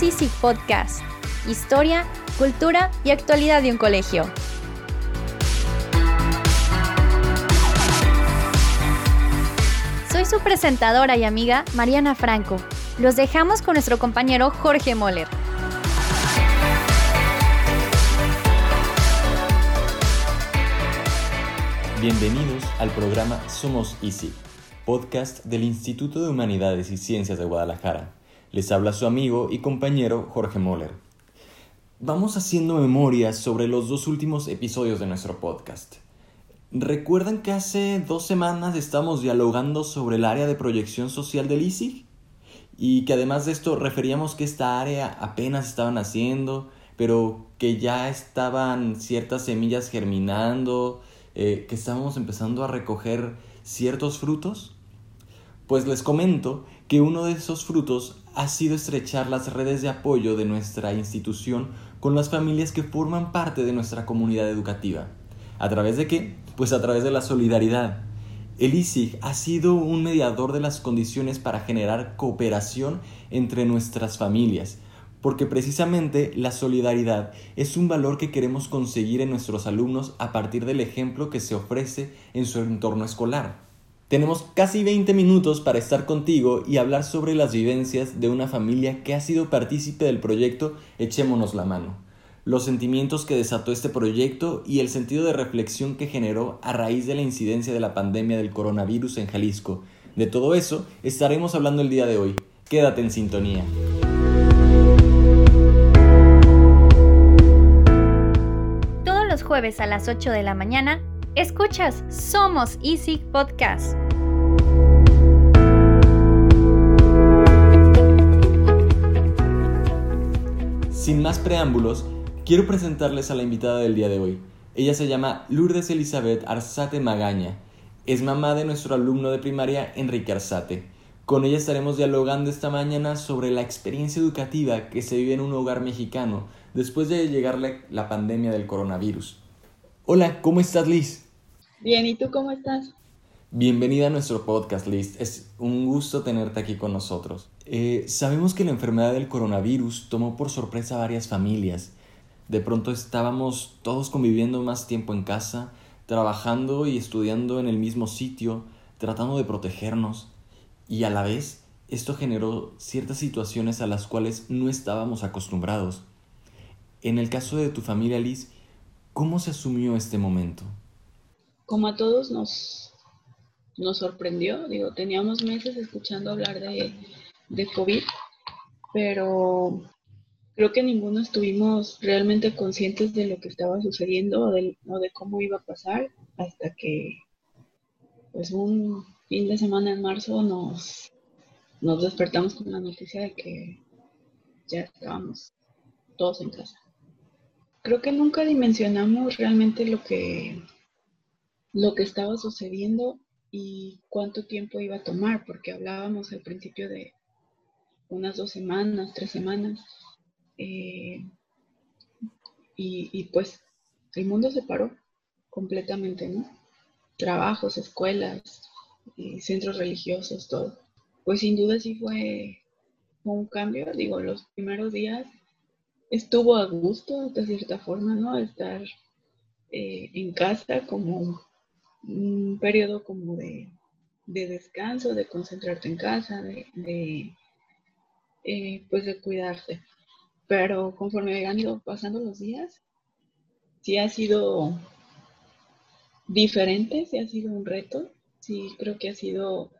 Somos Easy Podcast. Historia, cultura y actualidad de un colegio. Soy su presentadora y amiga Mariana Franco. Los dejamos con nuestro compañero Jorge Moller. Bienvenidos al programa Somos Easy, podcast del Instituto de Humanidades y Ciencias de Guadalajara. Les habla su amigo y compañero Jorge Moller. Vamos haciendo memoria sobre los dos últimos episodios de nuestro podcast. ¿Recuerdan que hace dos semanas estamos dialogando sobre el área de proyección social del ISIG? Y que además de esto referíamos que esta área apenas estaban haciendo, pero que ya estaban ciertas semillas germinando, eh, que estábamos empezando a recoger ciertos frutos. Pues les comento que uno de esos frutos ha sido estrechar las redes de apoyo de nuestra institución con las familias que forman parte de nuestra comunidad educativa. ¿A través de qué? Pues a través de la solidaridad. El ISIG ha sido un mediador de las condiciones para generar cooperación entre nuestras familias, porque precisamente la solidaridad es un valor que queremos conseguir en nuestros alumnos a partir del ejemplo que se ofrece en su entorno escolar. Tenemos casi 20 minutos para estar contigo y hablar sobre las vivencias de una familia que ha sido partícipe del proyecto Echémonos la mano, los sentimientos que desató este proyecto y el sentido de reflexión que generó a raíz de la incidencia de la pandemia del coronavirus en Jalisco. De todo eso estaremos hablando el día de hoy. Quédate en sintonía. Todos los jueves a las 8 de la mañana Escuchas Somos Easy Podcast. Sin más preámbulos, quiero presentarles a la invitada del día de hoy. Ella se llama Lourdes Elizabeth Arzate Magaña. Es mamá de nuestro alumno de primaria Enrique Arzate. Con ella estaremos dialogando esta mañana sobre la experiencia educativa que se vive en un hogar mexicano después de llegarle la pandemia del coronavirus. Hola, ¿cómo estás Liz? Bien, ¿y tú cómo estás? Bienvenida a nuestro podcast, Liz. Es un gusto tenerte aquí con nosotros. Eh, sabemos que la enfermedad del coronavirus tomó por sorpresa a varias familias. De pronto estábamos todos conviviendo más tiempo en casa, trabajando y estudiando en el mismo sitio, tratando de protegernos. Y a la vez, esto generó ciertas situaciones a las cuales no estábamos acostumbrados. En el caso de tu familia, Liz, ¿Cómo se asumió este momento? Como a todos nos, nos sorprendió, digo, teníamos meses escuchando hablar de, de COVID, pero creo que ninguno estuvimos realmente conscientes de lo que estaba sucediendo o de, cómo iba a pasar hasta que, pues, un fin de semana en marzo nos, nos despertamos con la noticia de que ya estábamos todos en casa. Creo que nunca dimensionamos realmente lo que, lo que estaba sucediendo y cuánto tiempo iba a tomar, porque hablábamos al principio de unas dos semanas, tres semanas, eh, y, pues el mundo se paró completamente, ¿no? Trabajos, escuelas, eh, centros religiosos, todo. Pues sin duda sí fue un cambio, digo, los primeros días estuvo a gusto, de cierta forma, ¿no? Estar eh, en casa como un periodo como de, descanso, de concentrarte en casa, de, eh, pues de cuidarse. Pero conforme han ido pasando los días, sí ha sido diferente, sí ha sido un reto, sí creo que ha sido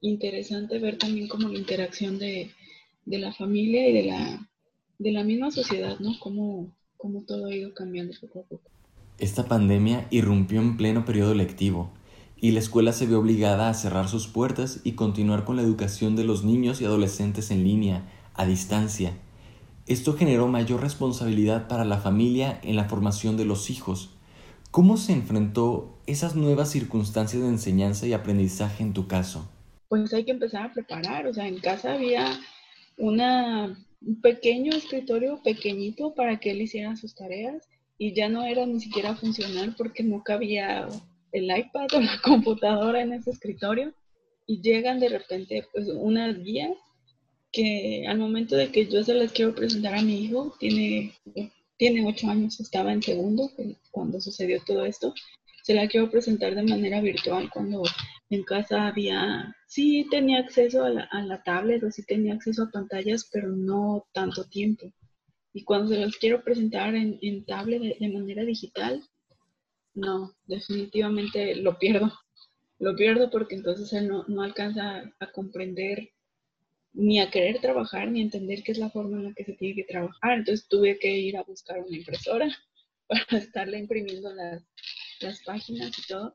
interesante ver también como la interacción de la familia y de la de la misma sociedad, ¿no? Cómo, cómo todo ha ido cambiando poco a poco. Esta pandemia irrumpió en pleno periodo lectivo y la escuela se vio obligada a cerrar sus puertas y continuar con la educación de los niños y adolescentes en línea, a distancia. Esto generó mayor responsabilidad para la familia en la formación de los hijos. ¿Cómo se enfrentó esas nuevas circunstancias de enseñanza y aprendizaje en tu caso? Pues hay que empezar a preparar, o sea, en casa había un pequeño escritorio pequeñito para que él hiciera sus tareas y ya no era ni siquiera funcional porque no cabía el iPad o la computadora en ese escritorio y llegan de repente pues unas guías que al momento de que yo se las quiero presentar a mi hijo, tiene, tiene ocho años, estaba en segundo cuando sucedió todo esto, se la quiero presentar de manera virtual cuando en casa había, sí tenía acceso a la, a tablet o sí tenía acceso a pantallas, pero no tanto tiempo. Y cuando se las quiero presentar en, en tablet de, manera digital, no, definitivamente lo pierdo. Lo pierdo porque entonces él no, no alcanza a comprender ni a querer trabajar, ni a entender qué es la forma en la que se tiene que trabajar. Entonces tuve que ir a buscar una impresora para estarle imprimiendo las, las páginas y todo.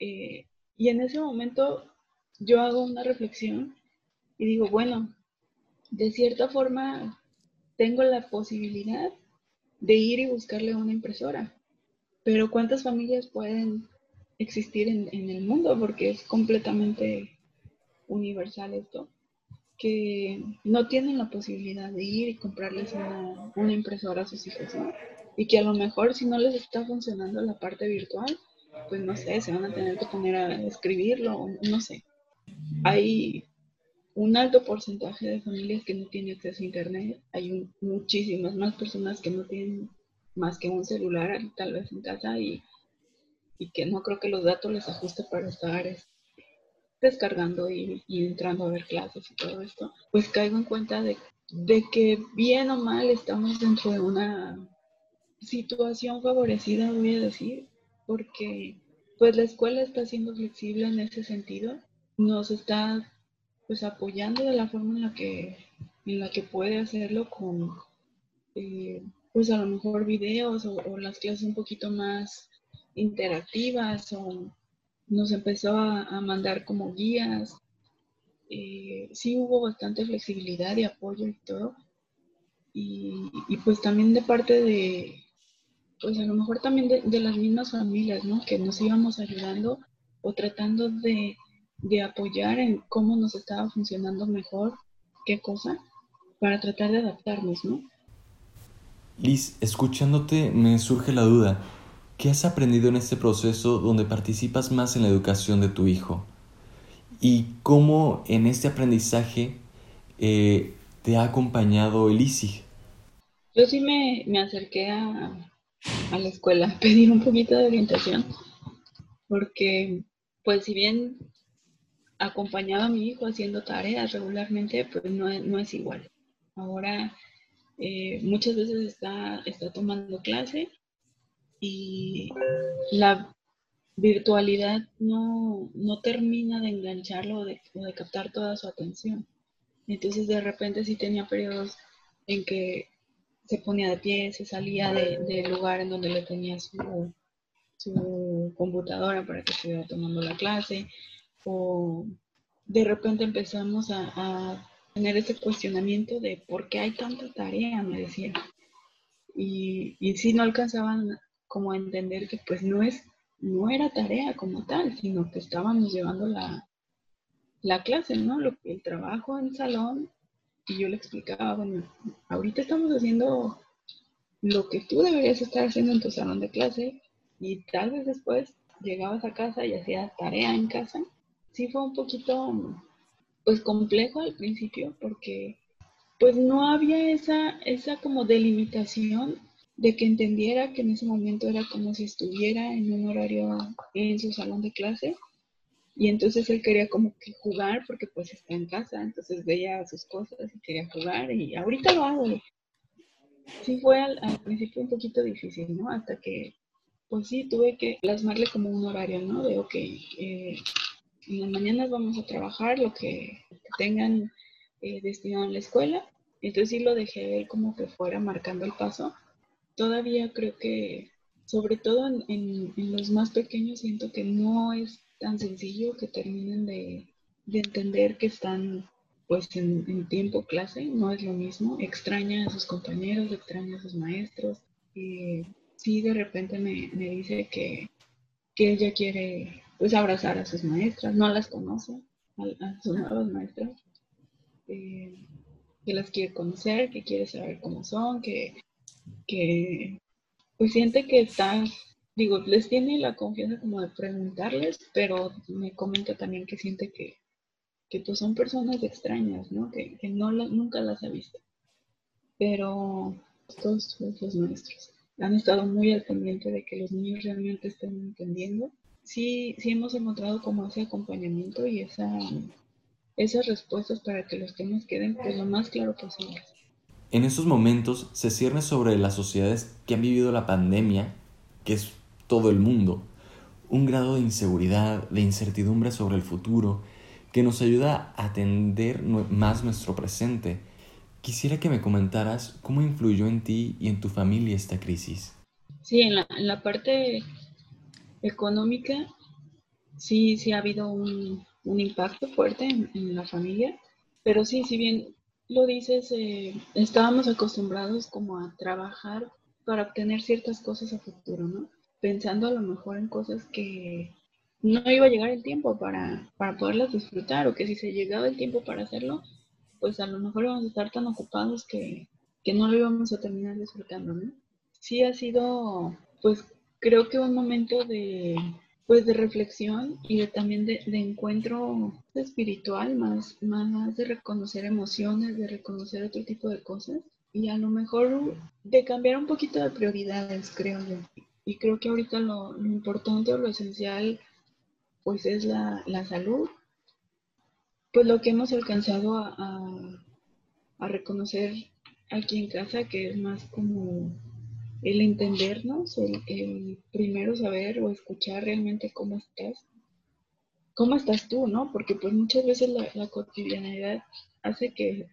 Eh, y en ese momento yo hago una reflexión y digo, bueno, de cierta forma tengo la posibilidad de ir y buscarle una impresora, pero ¿cuántas familias pueden existir en, el mundo? Porque es completamente universal esto que no tienen la posibilidad de ir y comprarles una, una impresora a sus hijos, ¿no? Y que a lo mejor si no les está funcionando la parte virtual, pues no sé, se van a tener que poner a escribirlo, no sé. Hay un alto porcentaje de familias que no tienen acceso a Internet, hay muchísimas más personas que no tienen más que un celular tal vez en casa y, y que no creo que los datos les ajuste para estar descargando y, entrando a ver clases y todo esto, pues caigo en cuenta de, que bien o mal estamos dentro de una situación favorecida, voy a decir, porque pues la escuela está siendo flexible en ese sentido, nos está pues apoyando de la forma en la que, en la que puede hacerlo con eh, pues a lo mejor videos o, las clases un poquito más interactivas o nos empezó a, mandar como guías. Eh, sí hubo bastante flexibilidad y apoyo y todo. Y, pues también de parte de, pues a lo mejor también de, las mismas familias, ¿no? Que nos íbamos ayudando o tratando de, de apoyar en cómo nos estaba funcionando mejor qué cosa para tratar de adaptarnos, ¿no? Liz, escuchándote me surge la duda. ¿Qué has aprendido en este proceso donde participas más en la educación de tu hijo? ¿Y cómo en este aprendizaje eh, te ha acompañado el? Yo sí me, acerqué a, a, la escuela a pedir un poquito de orientación, porque pues si bien acompañaba a mi hijo haciendo tareas regularmente, pues no, no es igual. Ahora eh, muchas veces está, está tomando clase y la virtualidad no, termina de engancharlo o de, captar toda su atención. Entonces de repente sí tenía periodos en que se ponía de pie, se salía del lugar en donde le tenía su, su computadora para que estuviera tomando la clase, o de repente empezamos a, a, tener ese cuestionamiento de por qué hay tanta tarea, me decía. Y, y sí no alcanzaban como entender que pues no es, no era tarea como tal, sino que estábamos llevando la, la clase, ¿no? Lo, el trabajo en salón y yo le explicaba, bueno, ahorita estamos haciendo lo que tú deberías estar haciendo en tu salón de clase y tal vez después llegabas a casa y hacías tarea en casa. Sí fue un poquito, pues complejo al principio porque pues no había esa, esa como delimitación de que entendiera que en ese momento era como si estuviera en un horario en su salón de clase y entonces él quería como que jugar porque pues está en casa, entonces veía sus cosas y quería jugar y ahorita lo hago. Sí fue al, principio un poquito difícil, ¿no? Hasta que pues sí tuve que plasmarle como un horario, ¿no? De ok, eh, en las mañanas vamos a trabajar lo que, tengan eh, destinado en la escuela. Entonces sí lo dejé él como que fuera marcando el paso todavía creo que, sobre todo en, los más pequeños, siento que no es tan sencillo que terminen de, entender que están pues en, tiempo clase, no es lo mismo, extraña a sus compañeros, extraña a sus maestros. Y sí, de repente me, dice que, ella quiere pues abrazar a sus maestras, no las conoce, a, sus nuevas maestras, eh, que las quiere conocer, que quiere saber cómo son, que que pues siente que está, digo, les tiene la confianza como de preguntarles, pero me comenta también que siente que, que pues son personas extrañas, ¿no? Que, no nunca las ha visto. Pero todos los maestros han estado muy al pendiente de que los niños realmente estén entendiendo. Sí, sí hemos encontrado como ese acompañamiento y esa, esas respuestas para que los temas queden pues lo más claro posible. En estos momentos se cierne sobre las sociedades que han vivido la pandemia, que es todo el mundo, un grado de inseguridad, de incertidumbre sobre el futuro, que nos ayuda a atender más nuestro presente. Quisiera que me comentaras cómo influyó en ti y en tu familia esta crisis. Sí, en la, parte económica sí, sí ha habido un, impacto fuerte en, la familia, pero sí, si bien lo dices, eh, estábamos acostumbrados como a trabajar para obtener ciertas cosas a futuro, ¿no? Pensando a lo mejor en cosas que no iba a llegar el tiempo para, para poderlas disfrutar o que si se llegaba el tiempo para hacerlo, pues a lo mejor íbamos a estar tan ocupados que, no lo íbamos a terminar disfrutando, ¿no? Sí ha sido, pues creo que un momento de, pues de reflexión y de también de, encuentro espiritual, más, más de reconocer emociones, de reconocer otro tipo de cosas y a lo mejor de cambiar un poquito de prioridades, creo yo. Y creo que ahorita lo, lo importante o lo esencial pues es la, salud. Pues lo que hemos alcanzado a, reconocer aquí en casa, que es más como el entendernos, el, primero saber o escuchar realmente cómo estás, cómo estás tú, ¿no? Porque pues muchas veces la, cotidianidad hace que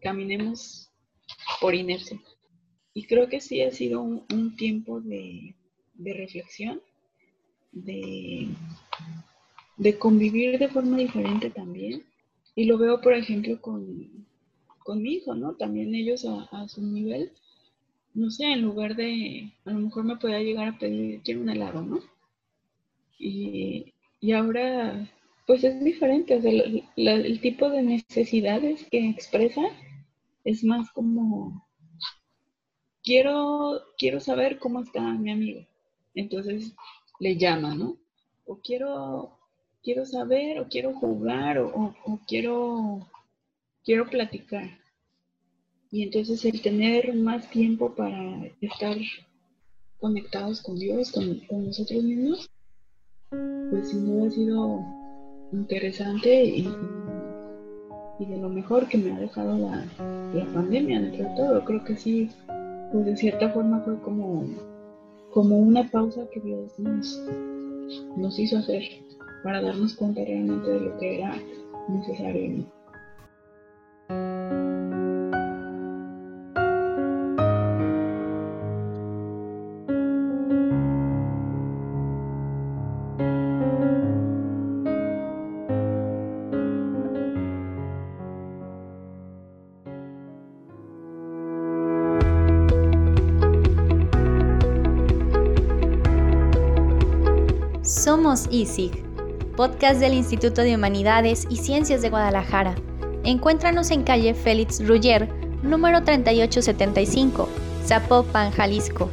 caminemos por inercia. Y creo que sí ha sido un, tiempo de, reflexión de, convivir de forma diferente también. Y lo veo, por ejemplo, con mi hijo, ¿no? También ellos a, su nivel, no sé, en lugar de, a lo mejor me podía llegar a pedir, quiero un helado, ¿no? Y, y ahora, pues es diferente, o el tipo de necesidades que expresa es más como, quiero, quiero saber cómo está mi amigo. Entonces, le llama, ¿no? O quiero, quiero saber, o quiero jugar, o, quiero, quiero platicar. Y entonces el tener más tiempo para estar conectados con Dios, con, nosotros mismos, pues sin duda ha sido interesante y, de lo mejor que me ha dejado la, pandemia dentro de todo. Creo que sí, pues de cierta forma fue como como una pausa que Dios nos hizo hacer para darnos cuenta realmente de lo que era necesario. Somos ISIG, podcast del Instituto de Humanidades y Ciencias de Guadalajara. Encuéntranos en calle Félix Ruller, número 3875, Zapopan, Jalisco.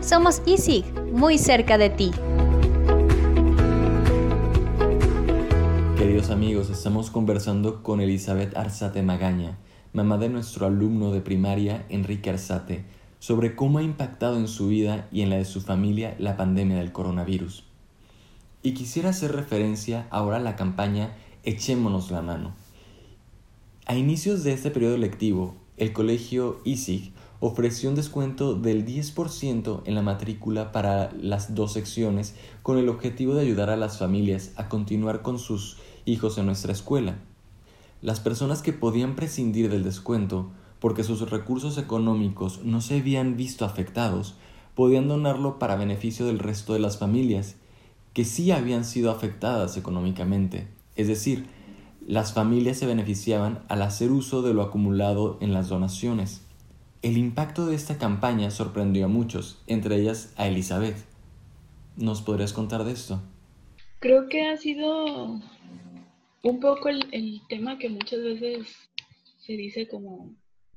Somos ISIG, muy cerca de ti. Queridos amigos, estamos conversando con Elizabeth Arzate Magaña, mamá de nuestro alumno de primaria Enrique Arzate, sobre cómo ha impactado en su vida y en la de su familia la pandemia del coronavirus. Y quisiera hacer referencia ahora a la campaña Echémonos la mano. A inicios de este periodo lectivo, el colegio ISIG ofreció un descuento del 10% en la matrícula para las dos secciones con el objetivo de ayudar a las familias a continuar con sus hijos en nuestra escuela. Las personas que podían prescindir del descuento porque sus recursos económicos no se habían visto afectados, podían donarlo para beneficio del resto de las familias que sí habían sido afectadas económicamente, es decir, las familias se beneficiaban al hacer uso de lo acumulado en las donaciones. El impacto de esta campaña sorprendió a muchos, entre ellas a Elizabeth. ¿Nos podrías contar de esto? Creo que ha sido un poco el, tema que muchas veces se dice como,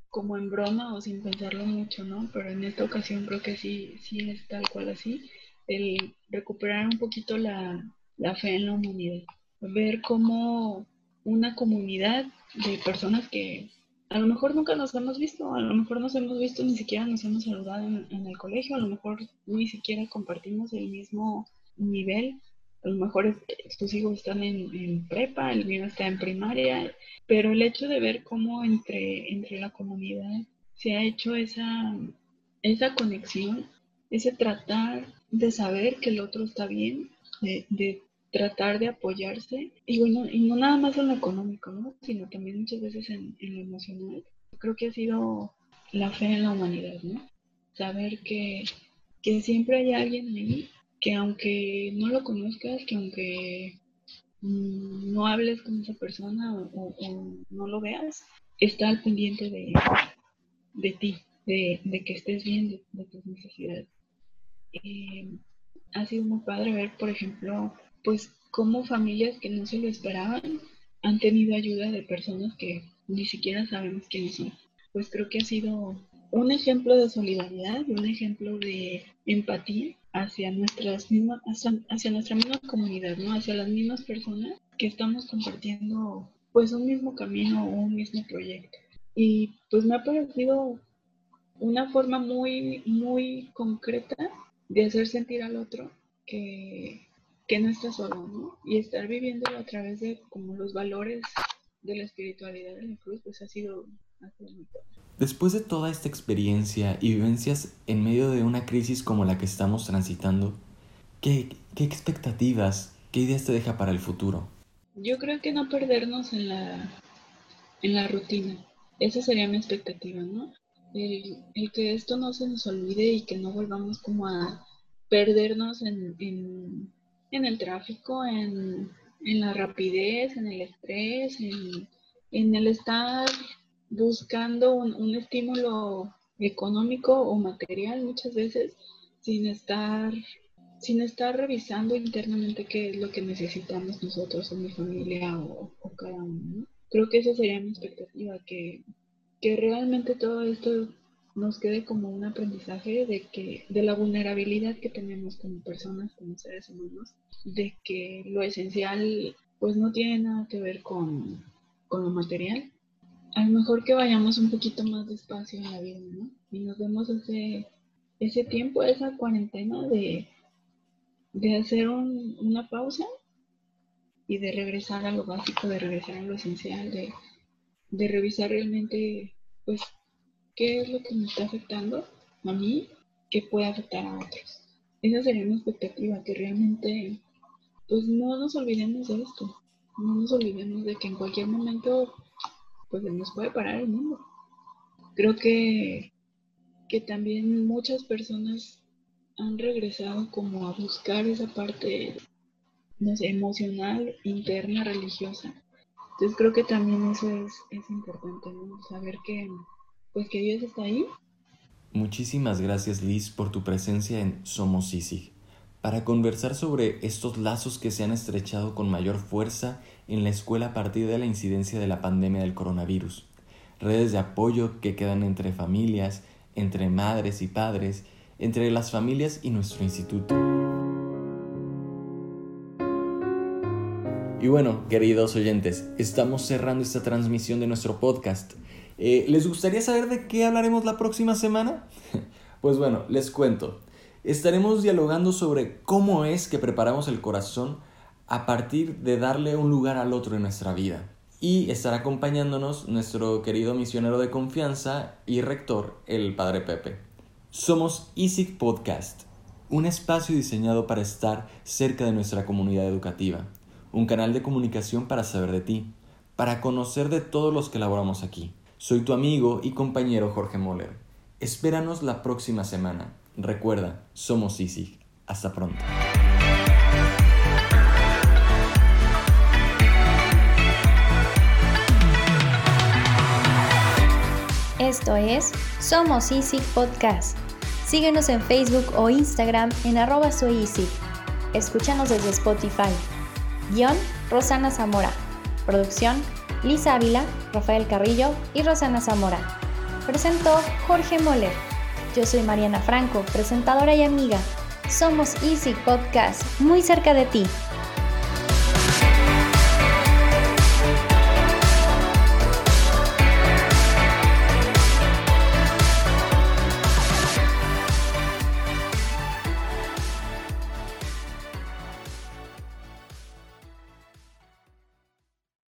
como en broma o sin pensarlo mucho, ¿no? Pero en esta ocasión creo que sí, sí es tal cual así el recuperar un poquito la, fe en la humanidad, ver cómo una comunidad de personas que a lo mejor nunca nos hemos visto, a lo mejor nos hemos visto, ni siquiera nos hemos saludado en, el colegio, a lo mejor ni siquiera compartimos el mismo nivel, a lo mejor tus hijos están en, prepa, el mío está en primaria, pero el hecho de ver cómo entre, entre la comunidad se ha hecho esa, esa conexión, ese tratar de saber que el otro está bien, de, tratar de apoyarse, y bueno, y no nada más en lo económico, ¿no? sino también muchas veces en, en lo emocional. Creo que ha sido la fe en la humanidad, ¿no? Saber que, que siempre hay alguien ahí, que aunque no lo conozcas, que aunque mm, no hables con esa persona o, no lo veas, está al pendiente de, de ti, de, de, que estés bien, de, tus necesidades. Eh, ha sido muy padre ver, por ejemplo, pues cómo familias que no se lo esperaban han tenido ayuda de personas que ni siquiera sabemos quiénes son. Pues creo que ha sido un ejemplo de solidaridad y un ejemplo de empatía hacia nuestras mismas, hacia, nuestra misma comunidad, ¿no? Hacia las mismas personas que estamos compartiendo pues un mismo camino o un mismo proyecto. Y pues me ha parecido una forma muy, muy concreta de hacer sentir al otro que, que no está solo, ¿no? Y estar viviéndolo a través de como los valores de la espiritualidad de la cruz, pues ha sido, ha sido muy Después de toda esta experiencia y vivencias en medio de una crisis como la que estamos transitando, ¿qué, qué expectativas, qué ideas te deja para el futuro? Yo creo que no perdernos en la, en la rutina. Esa sería mi expectativa, ¿no? El, que esto no se nos olvide y que no volvamos como a perdernos en, en, el tráfico, en, la rapidez, en el estrés, en, el estar buscando un, estímulo económico o material muchas veces sin estar sin estar revisando internamente qué es lo que necesitamos nosotros o mi familia o, cada uno. Creo que esa sería mi expectativa, que que realmente todo esto nos quede como un aprendizaje de que de la vulnerabilidad que tenemos como personas, como seres humanos, de que lo esencial pues no tiene nada que ver con, lo material. A lo mejor que vayamos un poquito más despacio en la vida, ¿no? Y nos demos ese, ese tiempo, esa cuarentena de, de hacer una pausa y de regresar a lo básico, de regresar a lo esencial, de, de revisar realmente pues, qué es lo que me está afectando a mí que puede afectar a otros. Esa sería mi expectativa, que realmente, pues no nos olvidemos de esto, no nos olvidemos de que en cualquier momento, pues nos puede parar el mundo. Creo que, que también muchas personas han regresado como a buscar esa parte, emocional, interna, religiosa, entonces creo que también eso es, importante, ¿no? Saber que, pues que Dios está ahí. Muchísimas gracias Liz por tu presencia en Somos ISIG para conversar sobre estos lazos que se han estrechado con mayor fuerza en la escuela a partir de la incidencia de la pandemia del coronavirus. Redes de apoyo que quedan entre familias, entre madres y padres, entre las familias y nuestro instituto. Y bueno, queridos oyentes, estamos cerrando esta transmisión de nuestro podcast. Eh, ¿Les gustaría saber de qué hablaremos la próxima semana? pues bueno, les cuento. Estaremos dialogando sobre cómo es que preparamos el corazón a partir de darle un lugar al otro en nuestra vida. Y estará acompañándonos nuestro querido misionero de confianza y rector, el Padre Pepe. Somos EASIC Podcast, un espacio diseñado para estar cerca de nuestra comunidad educativa un canal de comunicación para saber de ti, para conocer de todos los que laboramos aquí. Soy tu amigo y compañero Jorge Moller. Espéranos la próxima semana. Recuerda, somos ISIG. Hasta pronto. Esto es Somos ISIG Podcast. Síguenos en Facebook o Instagram en arroba soy Escúchanos desde Spotify. Guión, Rosana Zamora. Producción, Lisa Ávila, Rafael Carrillo y Rosana Zamora. Presentó Jorge Moller. Yo soy Mariana Franco, presentadora y amiga. Somos Easy Podcast, muy cerca de ti.